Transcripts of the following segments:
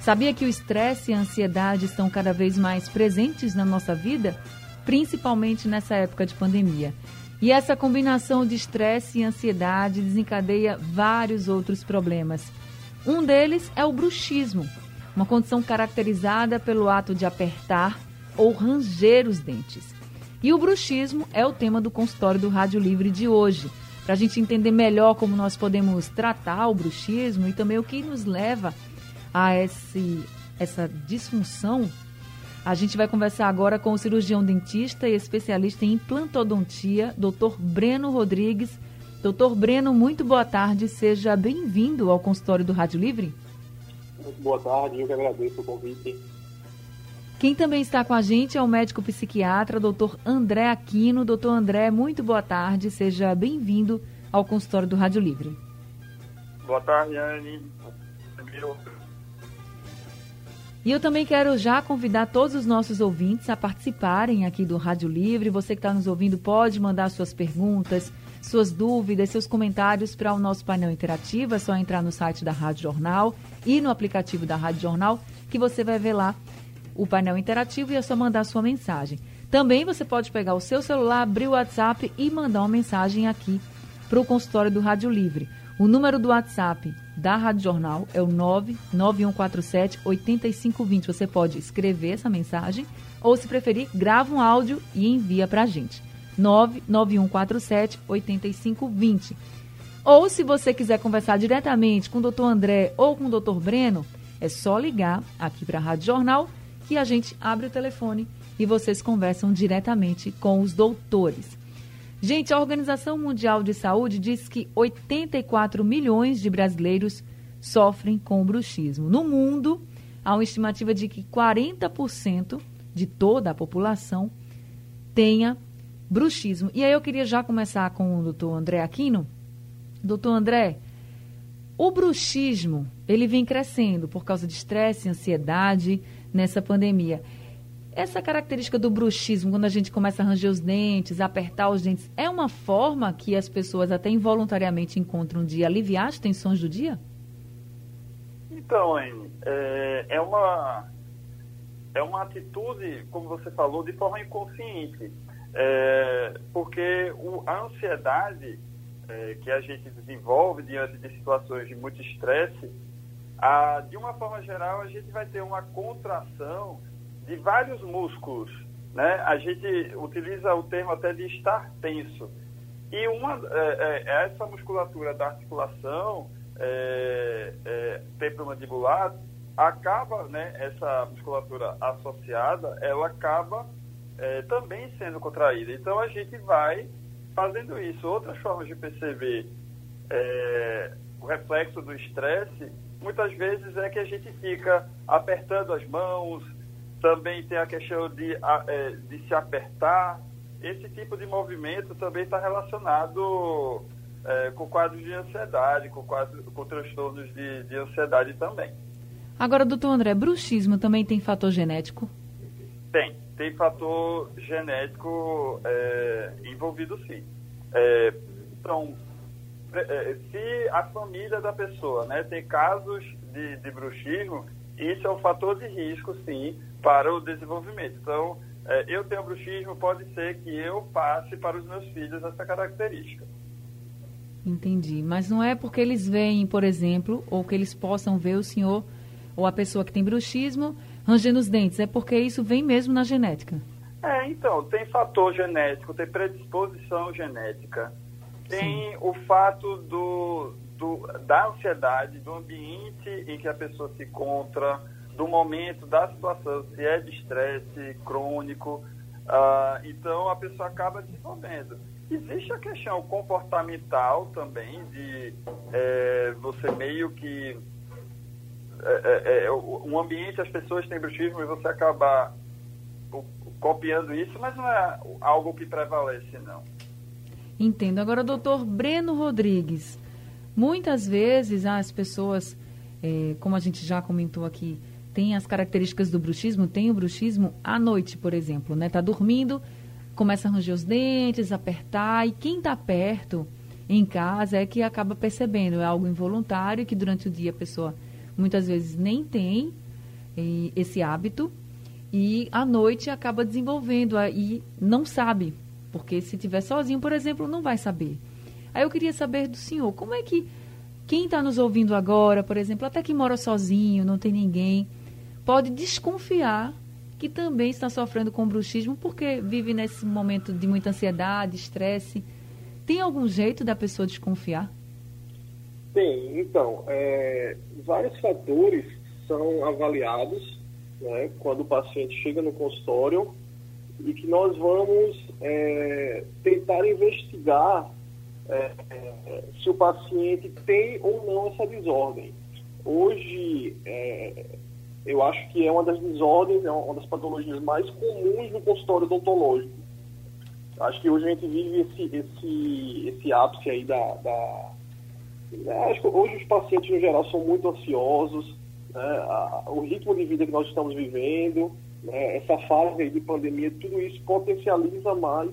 Sabia que o estresse e a ansiedade estão cada vez mais presentes na nossa vida, principalmente nessa época de pandemia? E essa combinação de estresse e ansiedade desencadeia vários outros problemas. Um deles é o bruxismo, uma condição caracterizada pelo ato de apertar ou ranger os dentes. E o bruxismo é o tema do consultório do Rádio Livre de hoje. Para a gente entender melhor como nós podemos tratar o bruxismo e também o que nos leva a esse, essa disfunção, a gente vai conversar agora com o cirurgião dentista e especialista em implantodontia, Dr. Breno Rodrigues. Doutor Breno, muito boa tarde, seja bem-vindo ao consultório do Rádio Livre. Muito boa tarde, eu que agradeço o convite. Quem também está com a gente é o médico psiquiatra, doutor André Aquino. Doutor André, muito boa tarde, seja bem-vindo ao consultório do Rádio Livre. Boa tarde, Anne. E eu também quero já convidar todos os nossos ouvintes a participarem aqui do Rádio Livre. Você que está nos ouvindo pode mandar suas perguntas, suas dúvidas, seus comentários para o nosso painel interativo. É só entrar no site da Rádio Jornal e no aplicativo da Rádio Jornal que você vai ver lá o painel interativo e é só mandar sua mensagem. Também você pode pegar o seu celular, abrir o WhatsApp e mandar uma mensagem aqui para o consultório do Rádio Livre. O número do WhatsApp da Rádio Jornal é o 99147 8520. Você pode escrever essa mensagem ou, se preferir, grava um áudio e envia para a gente. 99147 8520. Ou, se você quiser conversar diretamente com o doutor André ou com o doutor Breno, é só ligar aqui para a Rádio Jornal que a gente abre o telefone e vocês conversam diretamente com os doutores. Gente, a Organização Mundial de Saúde diz que 84 milhões de brasileiros sofrem com bruxismo. No mundo, há uma estimativa de que 40% de toda a população tenha bruxismo. E aí eu queria já começar com o doutor André Aquino. Doutor André, o bruxismo, ele vem crescendo por causa de estresse ansiedade nessa pandemia. Essa característica do bruxismo, quando a gente começa a ranger os dentes, apertar os dentes, é uma forma que as pessoas até involuntariamente encontram de aliviar as tensões do dia? Então, é, é, uma, é uma atitude, como você falou, de forma inconsciente. É, porque o, a ansiedade é, que a gente desenvolve diante de situações de muito estresse, a, de uma forma geral, a gente vai ter uma contração de vários músculos. Né? A gente utiliza o termo até de estar tenso. E uma, é, é, essa musculatura da articulação é, é, temporomandibular acaba, né, essa musculatura associada, ela acaba é, também sendo contraída. Então a gente vai fazendo isso. Outras formas de perceber é, o reflexo do estresse, muitas vezes é que a gente fica apertando as mãos, também tem a questão de, é, de se apertar. Esse tipo de movimento também está relacionado é, com quadros de ansiedade, com, quadros, com transtornos de, de ansiedade também. Agora, doutor André, bruxismo também tem fator genético? Tem, tem fator genético é, envolvido sim. É, então, é, se a família da pessoa né, tem casos de, de bruxismo, isso é um fator de risco, sim, para o desenvolvimento. Então, é, eu tenho bruxismo, pode ser que eu passe para os meus filhos essa característica. Entendi. Mas não é porque eles veem, por exemplo, ou que eles possam ver o senhor ou a pessoa que tem bruxismo rangendo os dentes. É porque isso vem mesmo na genética. É, então, tem fator genético, tem predisposição genética. Tem Sim. o fato do, do, da ansiedade, do ambiente em que a pessoa se encontra, do momento, da situação, se é de estresse crônico. Uh, então, a pessoa acaba desenvolvendo. Existe a questão comportamental também, de é, você meio que. É, é, é um ambiente, as pessoas têm bruxismo e você acabar. copiando isso, mas não é algo que prevalece, não. Entendo. Agora, doutor Breno Rodrigues, muitas vezes as pessoas, é, como a gente já comentou aqui, tem as características do bruxismo, tem o bruxismo à noite, por exemplo, né? Tá dormindo, começa a ranger os dentes, apertar, e quem está perto em casa é que acaba percebendo, é algo involuntário que durante o dia a pessoa muitas vezes nem tem e, esse hábito e à noite acaba desenvolvendo e não sabe, porque se tiver sozinho, por exemplo, não vai saber. Aí eu queria saber do senhor, como é que quem está nos ouvindo agora, por exemplo, até que mora sozinho, não tem ninguém, pode desconfiar que também está sofrendo com bruxismo porque vive nesse momento de muita ansiedade, estresse. Tem algum jeito da pessoa desconfiar? Tem, então, é, vários fatores são avaliados né, quando o paciente chega no consultório e que nós vamos é, tentar investigar é, se o paciente tem ou não essa desordem. Hoje, é, eu acho que é uma das desordens, é uma das patologias mais comuns no consultório odontológico. Acho que hoje a gente vive esse, esse, esse ápice aí da, da né, Acho que hoje os pacientes, no geral, são muito ansiosos. Né? A, o ritmo de vida que nós estamos vivendo, né? essa fase de pandemia, tudo isso potencializa mais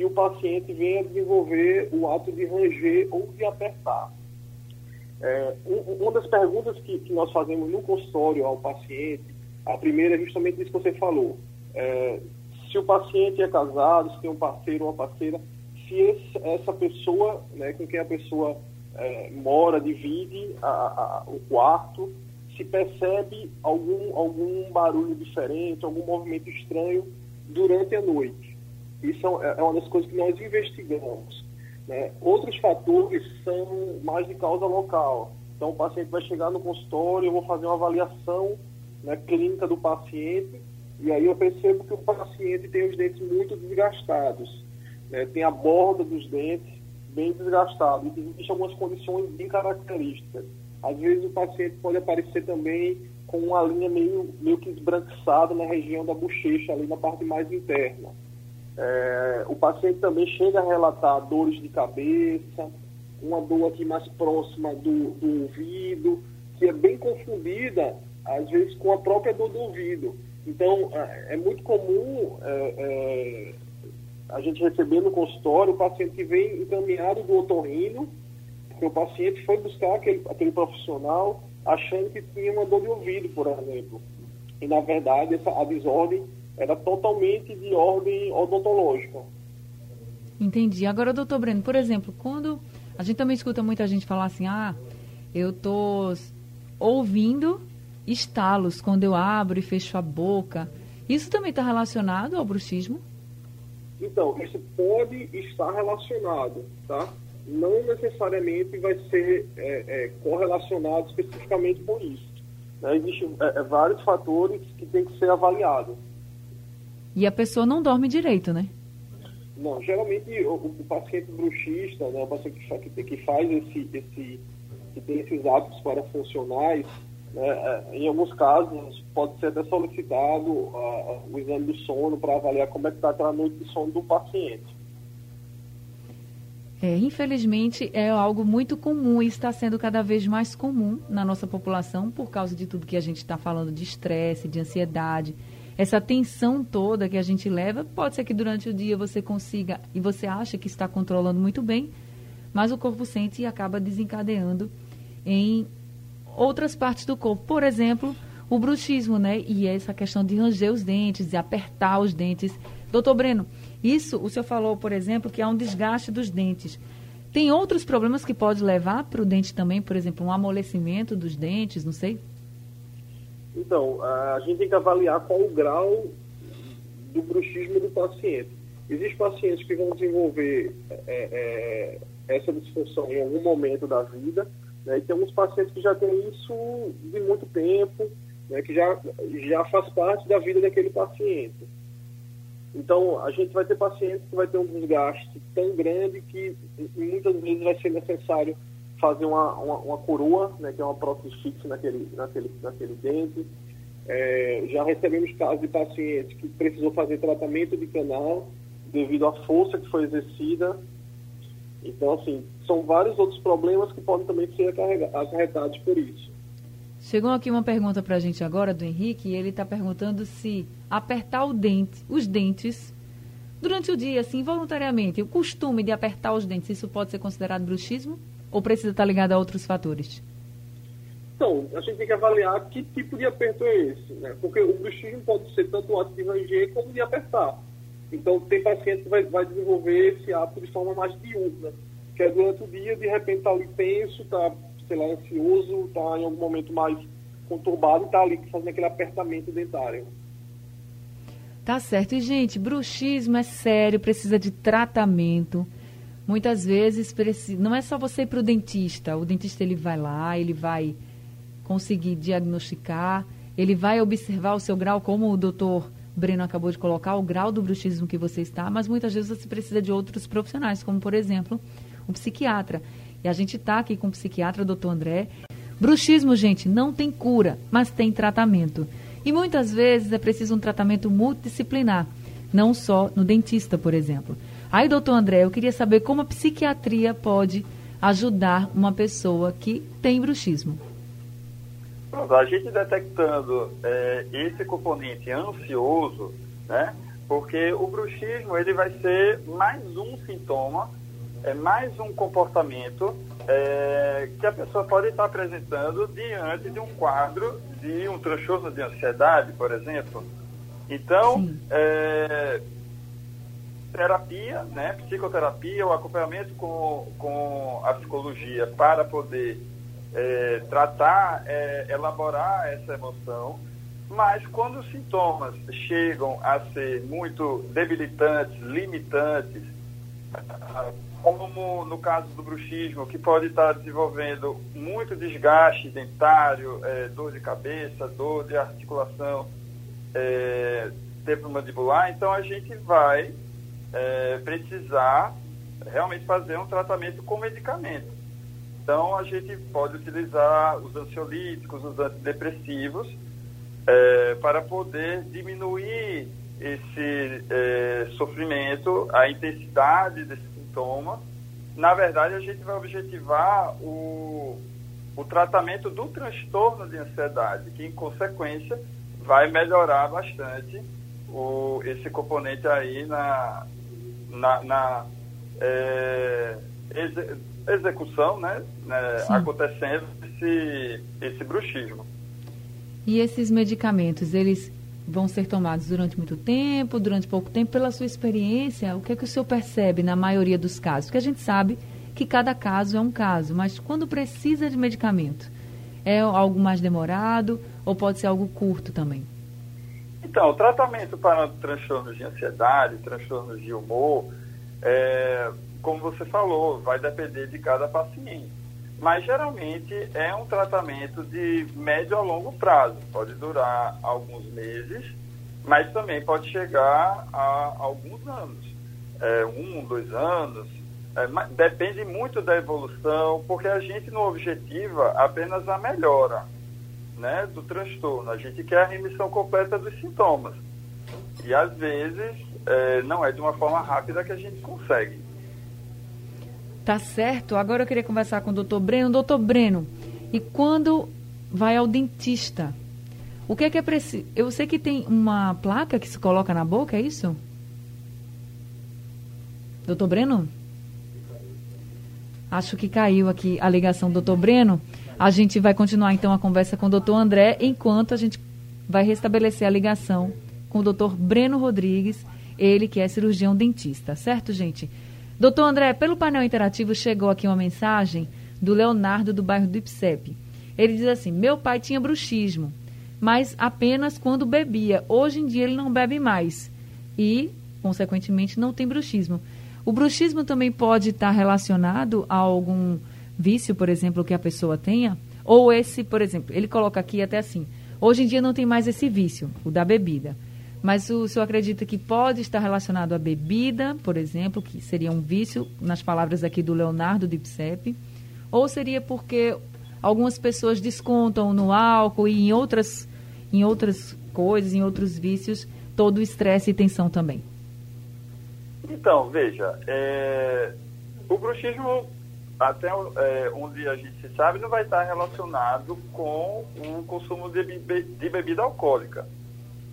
que o paciente venha desenvolver o ato de ranger ou de apertar. É, uma das perguntas que, que, nós fazemos no consultório ao paciente, a primeira é justamente isso que você falou. É, se o paciente é casado, se tem um parceiro ou uma parceira, se esse, essa pessoa, né, com quem a pessoa é, mora, divide a, a, o quarto, se percebe algum, algum barulho diferente, algum movimento estranho durante a noite. Isso é, é uma das coisas que nós investigamos. Né? Outros fatores são mais de causa local. Então, o paciente vai chegar no consultório, eu vou fazer uma avaliação né, clínica do paciente, e aí eu percebo que o paciente tem os dentes muito desgastados, né? tem a borda dos dentes bem desgastada, e existem algumas condições bem características. Às vezes o paciente pode aparecer também com uma linha meio, meio que esbranquiçada na região da bochecha, ali na parte mais interna. É, o paciente também chega a relatar dores de cabeça, uma dor aqui mais próxima do, do ouvido, que é bem confundida, às vezes, com a própria dor do ouvido. Então, é, é muito comum é, é, a gente receber no consultório o paciente que vem encaminhado do otorrino, porque o paciente foi buscar aquele, aquele profissional achando que tinha uma dor de ouvido, por exemplo. E, na verdade, essa, a desordem era totalmente de ordem odontológica. Entendi. Agora, doutor Breno, por exemplo, quando a gente também escuta muita gente falar assim, ah, eu tô ouvindo estalos quando eu abro e fecho a boca. Isso também está relacionado ao bruxismo? Então, isso pode estar relacionado, tá? Não necessariamente vai ser é, é, correlacionado especificamente com isso. Né? Existem é, é vários fatores que têm que ser avaliados. E a pessoa não dorme direito, né? Não, geralmente o, o paciente bruxista, né, o paciente que, que faz esse, esse, que tem esses hábitos parafuncionais, né, é, em alguns casos pode ser até solicitado uh, o exame do sono para avaliar como é que está aquela noite de sono do paciente. É, infelizmente é algo muito comum e está sendo cada vez mais comum na nossa população por causa de tudo que a gente está falando de estresse, de ansiedade, essa tensão toda que a gente leva, pode ser que durante o dia você consiga e você acha que está controlando muito bem, mas o corpo sente e acaba desencadeando em outras partes do corpo. Por exemplo, o bruxismo, né? E essa questão de ranger os dentes, de apertar os dentes. Doutor Breno, isso o senhor falou, por exemplo, que há um desgaste dos dentes. Tem outros problemas que pode levar para o dente também, por exemplo, um amolecimento dos dentes, não sei? Então, a gente tem que avaliar qual o grau do bruxismo do paciente. Existem pacientes que vão desenvolver é, é, essa disfunção em algum momento da vida, né, e tem alguns pacientes que já têm isso de muito tempo, né, que já, já faz parte da vida daquele paciente. Então, a gente vai ter pacientes que vai ter um desgaste tão grande que muitas vezes vai ser necessário fazer uma, uma, uma coroa, né, que é uma prótese fixa naquele, naquele, naquele dente. É, já recebemos casos de pacientes que precisou fazer tratamento de canal devido à força que foi exercida. Então, assim, são vários outros problemas que podem também ser acarretados por isso. Chegou aqui uma pergunta para a gente agora do Henrique, e ele está perguntando se apertar o dente, os dentes durante o dia, assim, voluntariamente, o costume de apertar os dentes, isso pode ser considerado bruxismo? Ou precisa estar ligado a outros fatores? Então, a gente tem que avaliar que tipo de aperto é esse, né? Porque o bruxismo pode ser tanto um ato de ranger como de apertar. Então, tem paciente que vai, vai desenvolver esse hábito de forma mais diurna, que é durante o dia, de repente está ali tenso, está, sei lá, ansioso, está em algum momento mais conturbado e está ali fazendo aquele apertamento dentário. Tá certo. E, gente, bruxismo é sério, precisa de tratamento. Muitas vezes, não é só você ir para o dentista. O dentista ele vai lá, ele vai conseguir diagnosticar, ele vai observar o seu grau, como o doutor Breno acabou de colocar, o grau do bruxismo que você está, mas muitas vezes você precisa de outros profissionais, como, por exemplo, um psiquiatra. E a gente está aqui com o psiquiatra, doutor André. Bruxismo, gente, não tem cura, mas tem tratamento. E muitas vezes é preciso um tratamento multidisciplinar, não só no dentista, por exemplo. Aí, doutor André, eu queria saber como a psiquiatria pode ajudar uma pessoa que tem bruxismo. Pronto, a gente detectando é, esse componente ansioso, né? Porque o bruxismo ele vai ser mais um sintoma, é mais um comportamento é, que a pessoa pode estar apresentando diante de um quadro de um transtorno de ansiedade, por exemplo. Então, é, terapia, né, psicoterapia, o acompanhamento com, com a psicologia para poder é, tratar, é, elaborar essa emoção, mas quando os sintomas chegam a ser muito debilitantes, limitantes, como no caso do bruxismo, que pode estar desenvolvendo muito desgaste dentário, é, dor de cabeça, dor de articulação é, temporomandibular, então a gente vai é, precisar realmente fazer um tratamento com medicamento. Então a gente pode utilizar os ansiolíticos, os antidepressivos, é, para poder diminuir esse é, sofrimento, a intensidade desse sintoma. Na verdade, a gente vai objetivar o, o tratamento do transtorno de ansiedade, que, em consequência, vai melhorar bastante o, esse componente aí na, na, na é, exe, execução, né, né acontecendo esse, esse bruxismo. E esses medicamentos, eles vão ser tomados durante muito tempo, durante pouco tempo, pela sua experiência, o que é que o senhor percebe na maioria dos casos? Porque a gente sabe que cada caso é um caso, mas quando precisa de medicamento, é algo mais demorado ou pode ser algo curto também? Então, o tratamento para transtornos de ansiedade, transtornos de humor, é, como você falou, vai depender de cada paciente mas geralmente é um tratamento de médio a longo prazo. Pode durar alguns meses, mas também pode chegar a alguns anos. É, um, dois anos. É, depende muito da evolução, porque a gente não objetiva apenas a melhora né, do transtorno. A gente quer a remissão completa dos sintomas. E às vezes é, não é de uma forma rápida que a gente consegue. Tá certo. Agora eu queria conversar com o doutor Breno. Doutor Breno, e quando vai ao dentista, o que é que é preciso? Eu sei que tem uma placa que se coloca na boca, é isso? Doutor Breno? Acho que caiu aqui a ligação, doutor Breno. A gente vai continuar então a conversa com o doutor André, enquanto a gente vai restabelecer a ligação com o doutor Breno Rodrigues, ele que é cirurgião dentista, certo, gente? Doutor André, pelo painel interativo chegou aqui uma mensagem do Leonardo do bairro do Ipsep. Ele diz assim: Meu pai tinha bruxismo, mas apenas quando bebia. Hoje em dia ele não bebe mais e, consequentemente, não tem bruxismo. O bruxismo também pode estar relacionado a algum vício, por exemplo, que a pessoa tenha? Ou esse, por exemplo, ele coloca aqui até assim: hoje em dia não tem mais esse vício, o da bebida. Mas o senhor acredita que pode estar relacionado à bebida, por exemplo, que seria um vício, nas palavras aqui do Leonardo de Ipsep, ou seria porque algumas pessoas descontam no álcool e em outras, em outras coisas, em outros vícios, todo o estresse e tensão também? Então, veja, é, o bruxismo, até é, onde a gente sabe, não vai estar relacionado com o consumo de, de bebida alcoólica.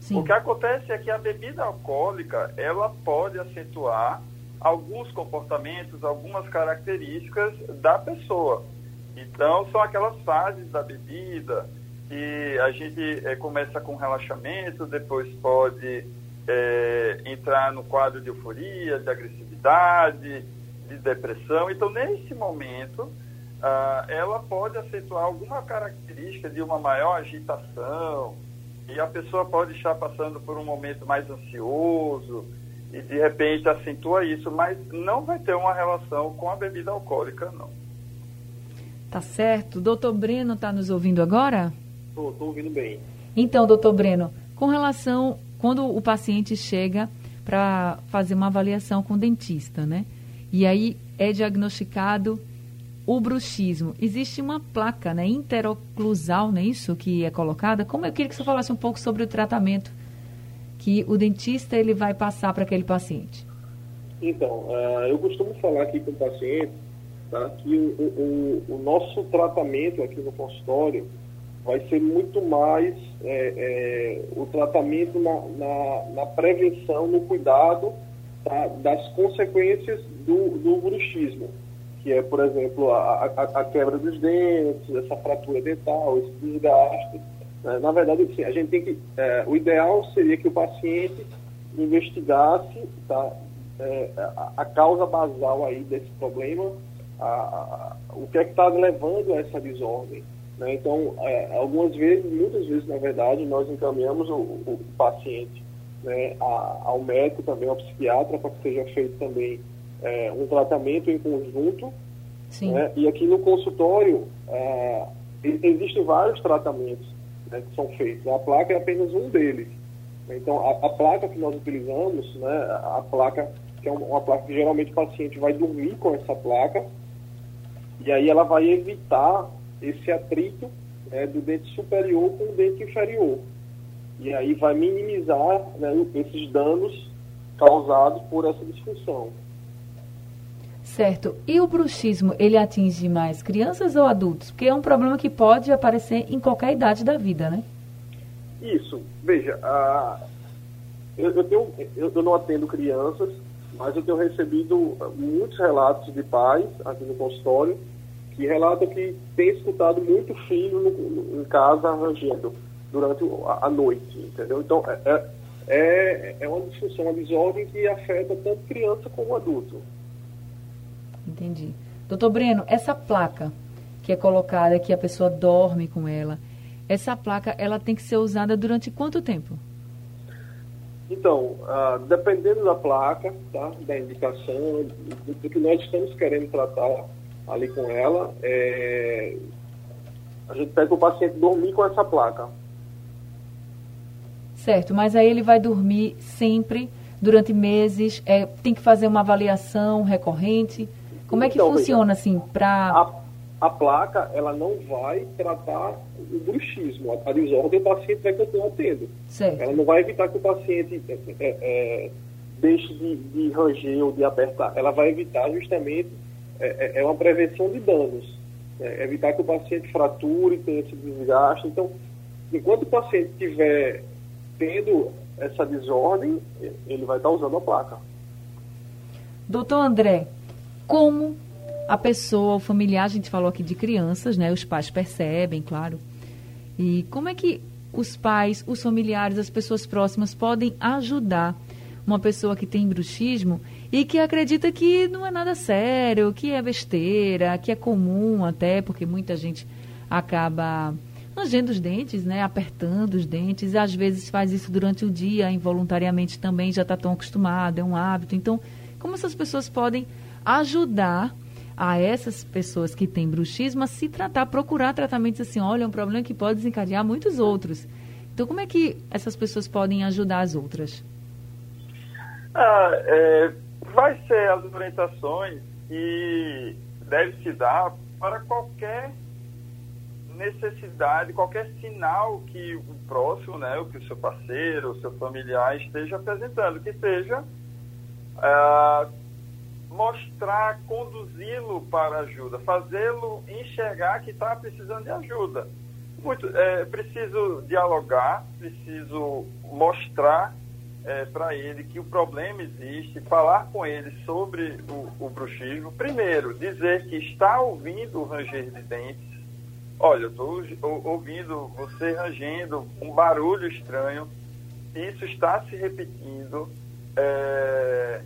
Sim. O que acontece é que a bebida alcoólica, ela pode acentuar alguns comportamentos, algumas características da pessoa. Então, são aquelas fases da bebida que a gente é, começa com relaxamento, depois pode é, entrar no quadro de euforia, de agressividade, de depressão. Então, nesse momento, ah, ela pode acentuar alguma característica de uma maior agitação, e a pessoa pode estar passando por um momento mais ansioso, e de repente acentua isso, mas não vai ter uma relação com a bebida alcoólica, não. Tá certo. Doutor Breno está nos ouvindo agora? Estou ouvindo bem. Então, doutor Breno, com relação quando o paciente chega para fazer uma avaliação com o dentista, né? E aí é diagnosticado o bruxismo. Existe uma placa, né, interoclusal, não é isso que é colocada? Como eu queria que você falasse um pouco sobre o tratamento que o dentista ele vai passar para aquele paciente. Então, uh, eu costumo falar aqui com o paciente tá, que o, o, o nosso tratamento aqui no consultório vai ser muito mais é, é, o tratamento na, na, na, prevenção, no cuidado tá, das consequências do, do bruxismo, que é, por exemplo, a, a, a, quebra dos dentes, essa fratura dental, esse desgaste. Né? Na verdade, assim, a gente tem que. É, o ideal seria que o paciente investigasse tá, é, a, a, causa basal aí desse problema, o que é que está levando a essa desordem. Né? Então, é, algumas vezes, muitas vezes, na verdade, nós encaminhamos o, o paciente né, ao médico também, ao psiquiatra, para que seja feito também é, um tratamento em conjunto. Né? E aqui no consultório, é, existem vários tratamentos né, que são feitos. A placa é apenas um deles. Então, a, a placa que nós utilizamos, né, a placa, que é uma placa que geralmente o paciente vai dormir com essa placa, e aí ela vai evitar esse atrito né, do dente superior com o dente inferior. E aí vai minimizar né, esses danos causados por essa disfunção. Certo. E o bruxismo, ele atinge mais crianças ou adultos? Porque é um problema que pode aparecer em qualquer idade da vida, né? Isso. Veja, eu, eu, tenho, eu, eu não atendo crianças, mas eu tenho recebido muitos relatos de pais aqui no consultório que relata que tem escutado muito filho no, no, em casa rangendo durante a, a, noite, entendeu? Então, é, é, é, é uma disfunção, uma desordem que afeta tanto criança como adulto. Entendi. Doutor Breno, essa placa que é colocada, que a pessoa dorme com ela, essa placa, ela tem que ser usada durante quanto tempo? Então, ah, dependendo da placa, tá? da indicação, do, do que nós estamos querendo tratar, ali com ela, é, a gente pede para o paciente dormir com essa placa. Certo, mas aí ele vai dormir sempre, durante meses, é, tem que fazer uma avaliação recorrente. Como é que então, funciona assim para... A, a, placa, ela não vai tratar o bruxismo, a, a desordem o paciente vai continuar tendo. Certo. Ela não vai evitar que o paciente é, é, é deixe de, de ranger ou de apertar. Ela vai evitar justamente é, é, é uma prevenção de danos. Né? Evitar que o paciente frature, tenha esse desgaste. Então, enquanto o paciente estiver tendo essa desordem, ele vai estar usando a placa. Doutor André, como a pessoa, o familiar, a gente falou aqui de crianças, né? Os pais percebem, claro. E como é que os pais, os familiares, as pessoas próximas podem ajudar uma pessoa que tem bruxismo e que acredita que não é nada sério, que é besteira, que é comum até, porque muita gente acaba rangendo os dentes, né, apertando os dentes, e às vezes faz isso durante o dia, involuntariamente também, já está tão acostumado, é um hábito. Então, como essas pessoas podem ajudar a essas pessoas que têm bruxismo a se tratar, procurar tratamentos assim, olha, é um problema que pode desencadear muitos outros. Então, como é que essas pessoas podem ajudar as outras? Ah, é, vai ser as orientações que deve se dar para qualquer necessidade, qualquer sinal que o próximo, né, o que o seu parceiro, o seu familiar esteja apresentando, que seja uh, mostrar, conduzi-lo para ajuda, fazê-lo enxergar que está precisando de ajuda. Muito, é, preciso dialogar, preciso mostrar é, para ele que o problema existe, falar com ele sobre o, o bruxismo. Primeiro, dizer que está ouvindo o ranger de dentes. Olha, eu estou ouvindo você rangendo um barulho estranho. Isso está se repetindo. É,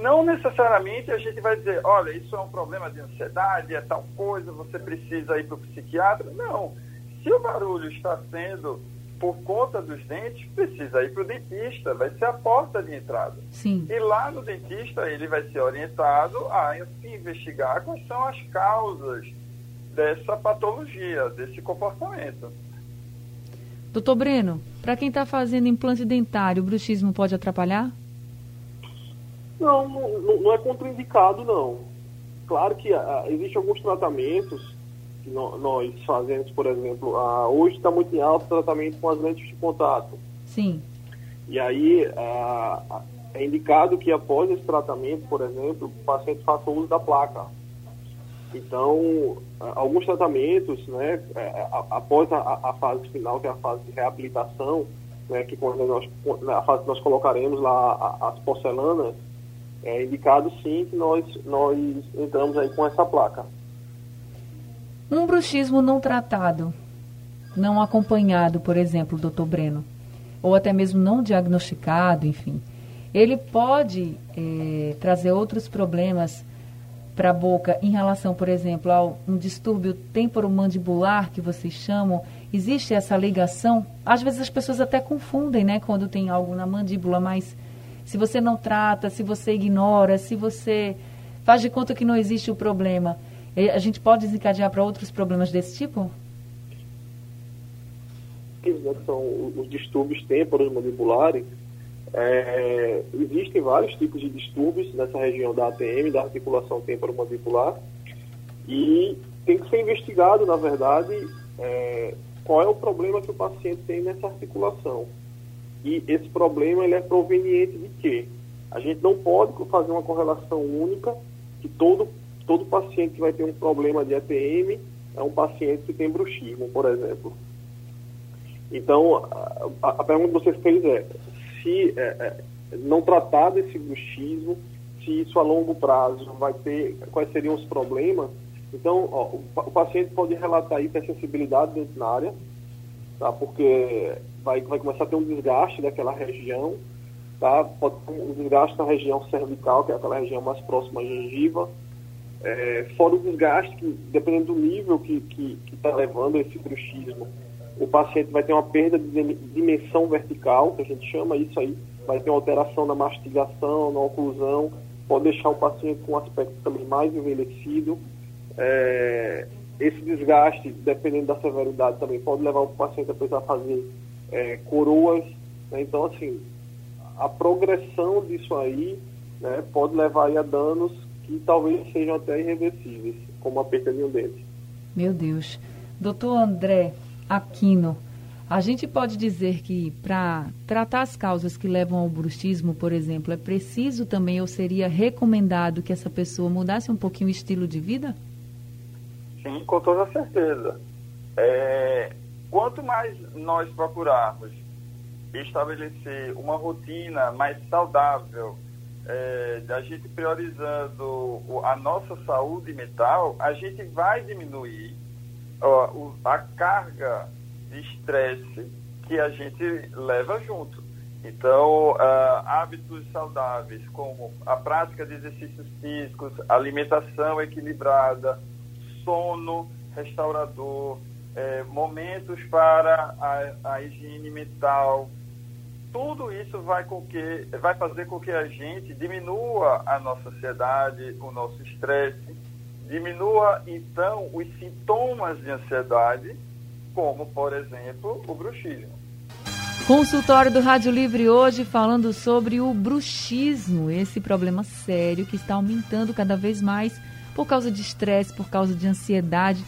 não necessariamente a gente vai dizer, olha, isso é um problema de ansiedade, é tal coisa, você precisa ir para o psiquiatra. Não. Se o barulho está sendo por conta dos dentes, precisa ir para o dentista, vai ser a porta de entrada. Sim. E lá no dentista ele vai ser orientado a se investigar quais são as causas dessa patologia, desse comportamento. Doutor Breno, para quem está fazendo implante dentário, o bruxismo pode atrapalhar? Não, não, não é contraindicado, não. Claro que ah, existem alguns tratamentos que nós fazemos, por exemplo, a, hoje está muito em alta o tratamento com as lentes de contato. Sim. E aí a, é indicado que após esse tratamento, por exemplo, o paciente faça uso da placa. Então, alguns tratamentos, né, é, após a, a, fase final, que é a fase de reabilitação, né, que quando nós, na fase que nós colocaremos lá as porcelanas, é indicado sim que nós, nós entramos aí com essa placa. Um bruxismo não tratado, não acompanhado, por exemplo, doutor Breno, ou até mesmo não diagnosticado, enfim, ele pode é, trazer outros problemas para a boca em relação, por exemplo, a um distúrbio temporomandibular que vocês chamam. Existe essa ligação? Às vezes as pessoas até confundem, né, quando tem algo na mandíbula, mas se você não trata, se você ignora, se você faz de conta que não existe o problema, a gente pode desencadear para outros problemas desse tipo? Né, são os distúrbios temporomandibulares. É, existem vários tipos de distúrbios nessa região da ATM, da articulação temporomandibular, e tem que ser investigado, na verdade, é, qual é o problema que o paciente tem nessa articulação. E esse problema ele é proveniente de quê? A gente não pode fazer uma correlação única que todo todo paciente que vai ter um problema de EPM é um paciente que tem bruxismo, por exemplo. Então, a, a pergunta que você fez é, se é, é, não tratar desse bruxismo, se isso a longo prazo vai ter, quais seriam os problemas. Então, ó, o, o, paciente pode relatar hipersensibilidade dentária, tá? porque vai, vai começar a ter um desgaste daquela região, tá? pode ter um desgaste na região cervical, que é aquela região mais próxima à gengiva, é, fora o desgaste, que, dependendo do nível que está tá levando esse bruxismo, o paciente vai ter uma perda de dimensão vertical, que a gente chama isso aí, vai ter uma alteração na mastigação, na oclusão, pode deixar o paciente com um aspecto também mais envelhecido. É, esse desgaste, dependendo da severidade, também pode levar o paciente a precisar fazer é, coroas. Né? Então, assim, a progressão disso aí né, pode levar a danos que talvez sejam até irreversíveis, como a perda de um dente. Meu Deus. Doutor André Aquino, a gente pode dizer que para tratar as causas que levam ao bruxismo, por exemplo, é preciso também ou seria recomendado que essa pessoa mudasse um pouquinho o estilo de vida? Sim, com toda certeza. É, quanto mais nós procurarmos estabelecer uma rotina mais saudável, é, a gente priorizando a nossa saúde mental, a gente vai diminuir ó, a carga de estresse que a gente leva junto. Então, uh, hábitos saudáveis, como a prática de exercícios físicos, alimentação equilibrada, sono restaurador, é, momentos para a, a higiene mental, tudo isso vai, com que, vai fazer com que a gente diminua a nossa ansiedade, o nosso estresse, diminua então os sintomas de ansiedade, como por exemplo o bruxismo. Consultório do Rádio Livre hoje falando sobre o bruxismo, esse problema sério que está aumentando cada vez mais por causa de estresse, por causa de ansiedade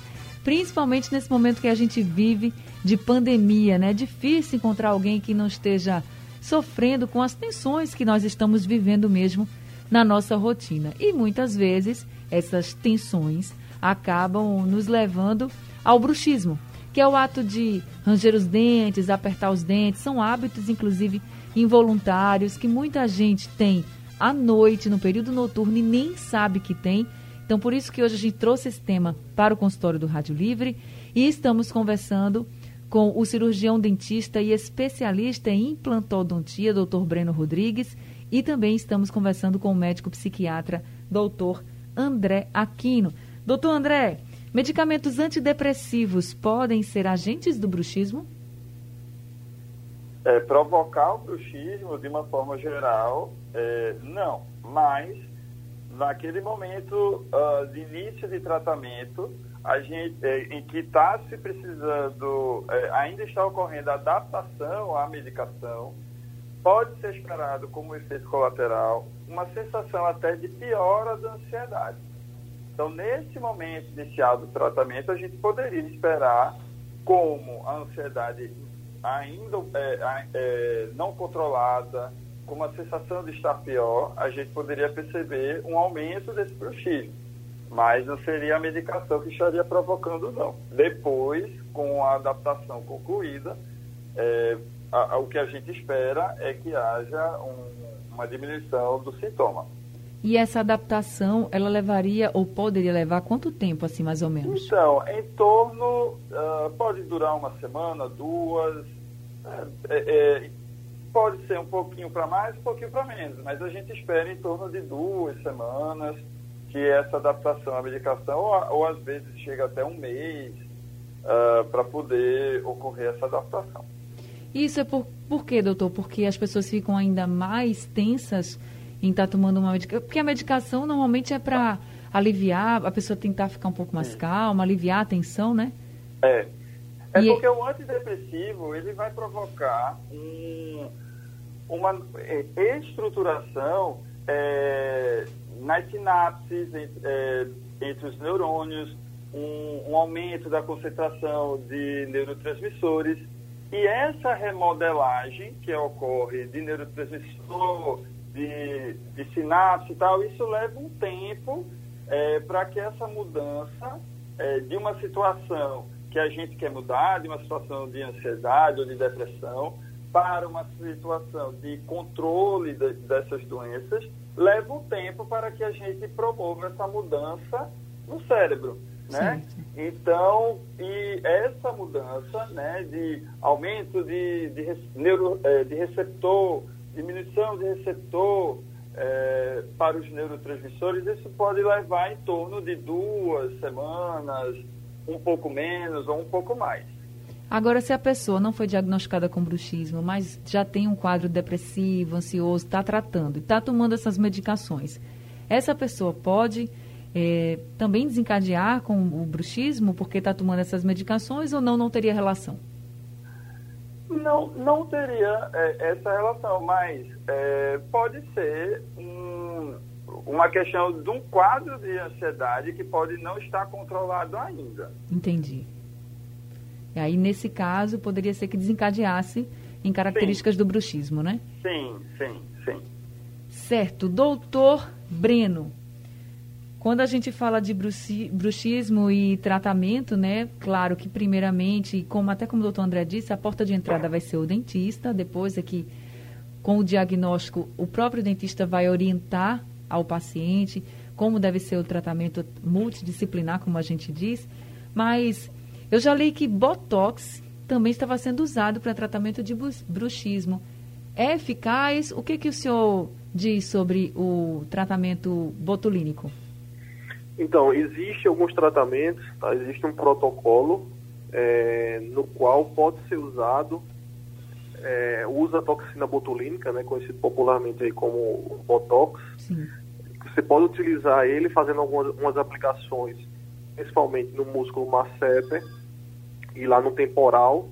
principalmente nesse momento que a gente vive de pandemia, né? É difícil encontrar alguém que não esteja sofrendo com as tensões que nós estamos vivendo mesmo na nossa rotina. E muitas vezes essas tensões acabam nos levando ao bruxismo, que é o ato de ranger os dentes, apertar os dentes, são hábitos inclusive involuntários que muita gente tem à noite, no período noturno e nem sabe que tem. Então, por isso que hoje a gente trouxe esse tema para o consultório do Rádio Livre e estamos conversando com o cirurgião dentista e especialista em implantodontia, Dr. Breno Rodrigues, e também estamos conversando com o médico psiquiatra, Dr. André Aquino. Doutor André, medicamentos antidepressivos podem ser agentes do bruxismo? É, provocar o bruxismo, de uma forma geral, é, não. Mas, naquele momento uh, de início de tratamento, a gente, é, em que está se precisando, é, ainda está ocorrendo adaptação à medicação, pode ser esperado como efeito colateral uma sensação até de piora da ansiedade. Então, nesse momento inicial do tratamento, a gente poderia esperar como a ansiedade ainda é, é, não controlada, com uma sensação de estar pior, a gente poderia perceber um aumento desse bruxismo mas não seria a medicação que estaria provocando, não. Depois, com a adaptação concluída, é, a, a, o que a gente espera é que haja um, uma diminuição do sintoma. E essa adaptação, ela levaria ou poderia levar quanto tempo, assim, mais ou menos? Então, em torno, uh, pode durar uma semana, duas, é, é, pode ser um pouquinho para mais, um pouquinho para menos, mas a gente espera em torno de duas semanas, que essa adaptação à medicação, ou, ou às vezes chega até um mês, uh, para poder ocorrer essa adaptação. Isso é por, por quê, doutor? Porque as pessoas ficam ainda mais tensas em estar tá tomando uma medicação. Porque a medicação normalmente é para aliviar, a pessoa tentar ficar um pouco mais Sim. calma, aliviar a tensão, né? É. É e... porque o antidepressivo, ele vai provocar um, uma é, estruturação é, nas sinapses é, entre os neurônios, um, um, aumento da concentração de neurotransmissores. E essa remodelagem que ocorre de neurotransmissor, de, de sinapse e tal, isso leva um tempo é, para que essa mudança é, de uma situação que a gente quer mudar, de uma situação de ansiedade ou de depressão, para uma situação de controle de, dessas doenças, leva um tempo para que a gente promova essa mudança no cérebro, né? Então, e essa mudança, né, de aumento de, de, neuro, é, de receptor, diminuição de receptor é, para os neurotransmissores, isso pode levar em torno de duas semanas, um pouco menos ou um pouco mais. Agora, se a pessoa não foi diagnosticada com bruxismo, mas já tem um quadro depressivo, ansioso, está tratando, está tomando essas medicações, essa pessoa pode é, também desencadear com o bruxismo porque está tomando essas medicações ou não, não teria relação? Não, não teria é, essa relação, mas é, pode ser um, uma questão de um quadro de ansiedade que pode não estar controlado ainda. Entendi. E aí, nesse caso, poderia ser que desencadeasse em características sim. do bruxismo, né? Sim, sim, sim. Certo. Doutor Breno, quando a gente fala de bruxismo e tratamento, né? Claro que primeiramente, como até como o doutor André disse, a porta de entrada vai ser o dentista, depois é que com o diagnóstico o próprio dentista vai orientar ao paciente como deve ser o tratamento multidisciplinar, como a gente diz, mas eu já li que Botox também estava sendo usado para tratamento de bruxismo. É eficaz? O que, que o senhor diz sobre o tratamento botulínico? Então, existe alguns tratamentos, tá? existe um protocolo é, no qual pode ser usado, é, usa a toxina botulínica, né, conhecido popularmente como Botox. Sim. Você pode utilizar ele fazendo algumas aplicações principalmente no músculo masseter e lá no temporal,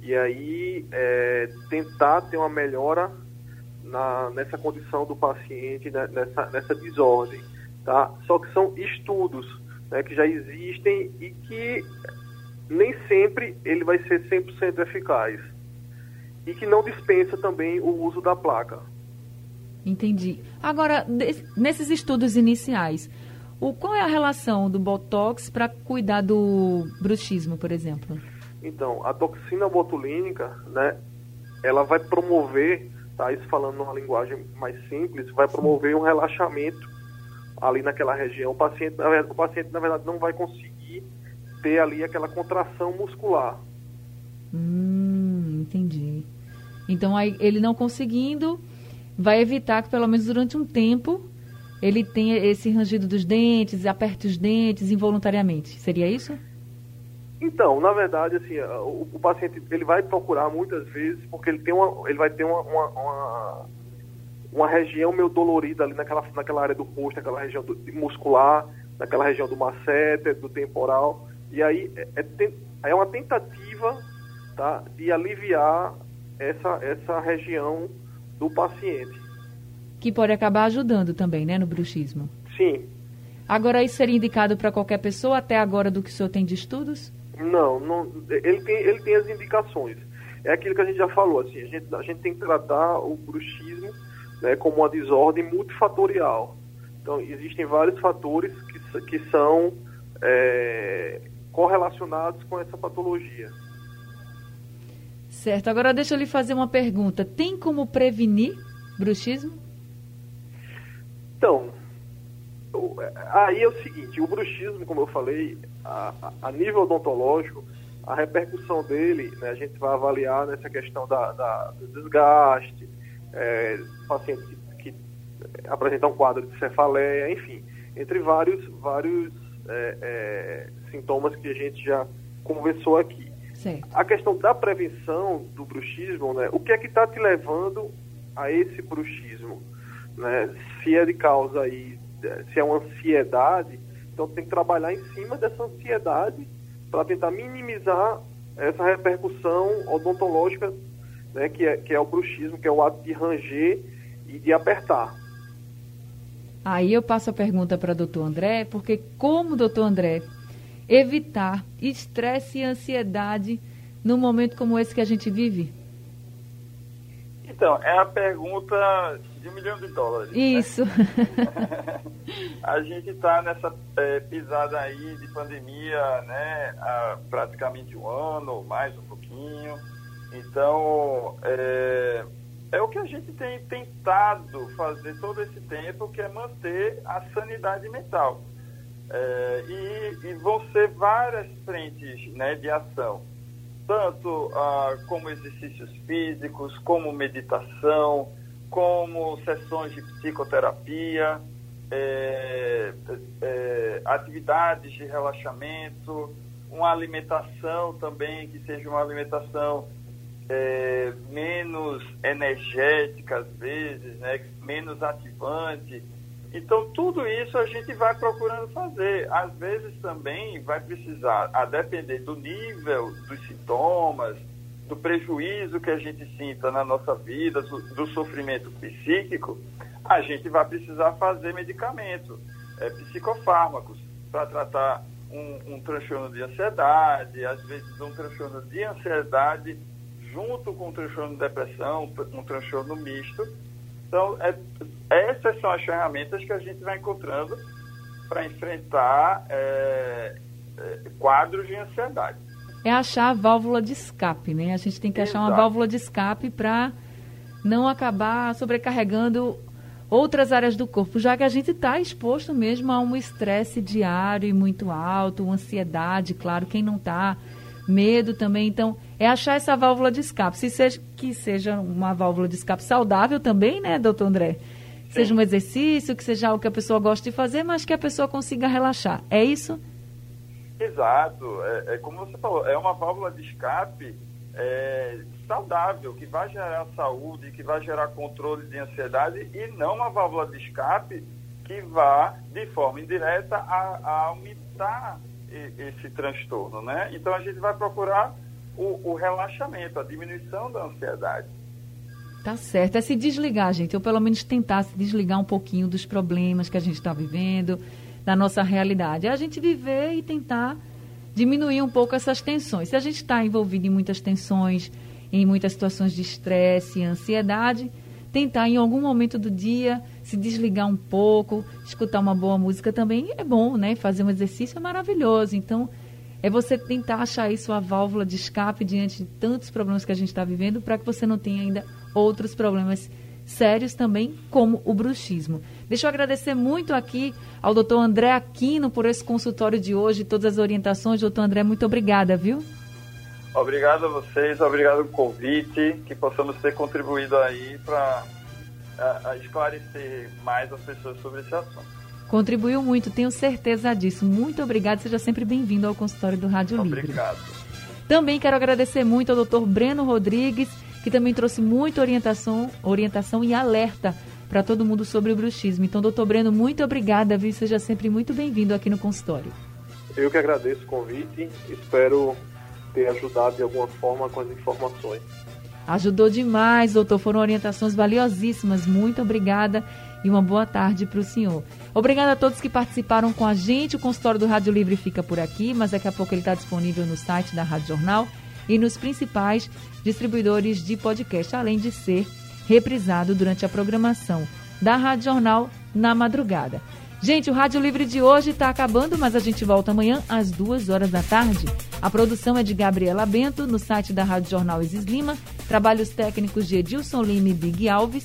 e aí é, tentar ter uma melhora na, nessa condição do paciente, né, nessa, nessa desordem. Tá? Só que são estudos, né, que já existem e que nem sempre ele vai ser 100% eficaz. E que não dispensa também o uso da placa. Entendi. Agora, nesses estudos iniciais, o, qual é a relação do Botox para cuidar do bruxismo, por exemplo? Então, a toxina botulínica, né, ela vai promover, tá, isso falando numa linguagem mais simples, vai promover um relaxamento ali naquela região. O paciente, o paciente na verdade, não vai conseguir ter ali aquela contração muscular. Hum, entendi. Então, aí, ele não conseguindo, vai evitar que, pelo menos durante um tempo, ele tenha esse rangido dos dentes, aperte os dentes involuntariamente. Seria isso? Então, na verdade, assim, o, o, paciente ele vai procurar muitas vezes porque ele tem uma, ele vai ter uma, uma, uma, uma região meio dolorida ali naquela, naquela área do rosto, naquela região do, muscular, naquela região do masseter, do temporal, e aí é, é, é uma tentativa tá, de aliviar essa, essa região do paciente. Que pode acabar ajudando também, né, no bruxismo? Sim. Agora, isso seria indicado para qualquer pessoa até agora do que o senhor tem de estudos? Não, não ele, tem, ele tem as indicações. É aquilo que a gente já falou, assim, a gente, a gente tem que tratar o bruxismo né, como uma desordem multifatorial. Então, existem vários fatores que, que são é, correlacionados com essa patologia. Certo. Agora, deixa eu lhe fazer uma pergunta. Tem como prevenir bruxismo? Então, aí é o seguinte, o bruxismo, como eu falei, a, a nível odontológico, a repercussão dele, né, a gente vai avaliar nessa questão da, da do desgaste, é, pacientes que, que um quadro de cefaleia, enfim, entre vários, vários é, é, sintomas que a gente já conversou aqui. Sim. A questão da prevenção do bruxismo, né, o que é que está te levando a esse bruxismo? Né? Se é de causa aí, se é uma ansiedade, então tem que trabalhar em cima dessa ansiedade para tentar minimizar essa repercussão odontológica, né, que, é, que é o bruxismo, que é o ato de ranger e de apertar. Aí eu passo a pergunta para o doutor André, porque como doutor André evitar estresse e ansiedade num momento como esse que a gente vive? Então, é a pergunta de um milhão de dólares. Né? Isso. Né? a gente está nessa é, pisada aí de pandemia, né, há praticamente um ano, mais um pouquinho. Então, é, é o que a gente tem tentado fazer todo esse tempo, que é manter a sanidade mental. É, e, e, vão ser várias frentes né, de ação, tanto ah, como exercícios físicos, como meditação, como sessões de psicoterapia, é, é, atividades de relaxamento, uma alimentação também que seja uma alimentação é, menos energética às vezes, né, menos ativante. Então tudo isso a gente vai procurando fazer. Às vezes também vai precisar, a depender do nível dos sintomas, do prejuízo que a gente sinta na nossa vida, do sofrimento psíquico, a gente vai precisar fazer medicamento, é, psicofármacos, para tratar um, um transtorno de ansiedade, às vezes um transtorno de ansiedade junto com um transtorno de depressão, um transtorno misto. Então, é, essas são as ferramentas que a gente vai encontrando para enfrentar é, é, quadros de ansiedade é achar a válvula de escape, né? A gente tem que Exato. achar uma válvula de escape para não acabar sobrecarregando outras áreas do corpo, já que a gente está exposto mesmo a um estresse diário e muito alto, uma ansiedade, claro, quem não está, medo também. Então, é achar essa válvula de escape. Se seja que seja uma válvula de escape saudável também, né, doutor André? Sim. Seja um exercício, que seja algo que a pessoa goste de fazer, mas que a pessoa consiga relaxar. É isso? Exato. É, é, como você falou, é uma válvula de escape é, saudável, que vai gerar saúde, que vai gerar controle de ansiedade e não uma válvula de escape que vá, de forma indireta, a, a aumentar esse transtorno, né? Então a gente vai procurar o, o, relaxamento, a diminuição da ansiedade. Tá certo, é se desligar, gente, ou pelo menos tentar se desligar um pouquinho dos problemas que a gente está vivendo, da nossa realidade. É a gente viver e tentar diminuir um pouco essas tensões. Se a gente está envolvido em muitas tensões, em muitas situações de estresse e ansiedade, tentar em algum momento do dia se desligar um pouco, escutar uma boa música também é bom, né? Fazer um exercício é maravilhoso. Então, é você tentar achar aí sua válvula de escape diante de tantos problemas que a gente está vivendo, para que você não tenha ainda outros problemas sérios também, como o bruxismo. Deixa eu agradecer muito aqui ao doutor André Aquino por esse consultório de hoje, todas as orientações. Doutor André, muito obrigada, viu? Obrigado a vocês, obrigado pelo convite, que possamos ter contribuído aí para esclarecer mais as pessoas sobre esse assunto. Contribuiu muito, tenho certeza disso. Muito obrigado, seja sempre bem-vindo ao consultório do Rádio Obrigado. Livre. Obrigado. Também quero agradecer muito ao doutor Breno Rodrigues, que também trouxe muita orientação, orientação e alerta para todo mundo sobre o bruxismo. Então, doutor Breno, muito obrigada, viu? Seja sempre muito bem-vindo aqui no consultório. Eu que agradeço o convite, espero ter ajudado de alguma forma com as informações. Ajudou demais, doutor. Foram orientações valiosíssimas. Muito obrigada e uma boa tarde para o senhor. Obrigada a todos que participaram com a gente. O consultório do Rádio Livre fica por aqui, mas daqui a pouco ele está disponível no site da Rádio Jornal e nos principais distribuidores de podcast, além de ser reprisado durante a programação da Rádio Jornal na madrugada. Gente, o Rádio Livre de hoje está acabando, mas a gente volta amanhã às duas horas da tarde. A produção é de Gabriela Bento, no site da Rádio Jornal Isis Lima, trabalhos técnicos de Edilson Lima e Big Alves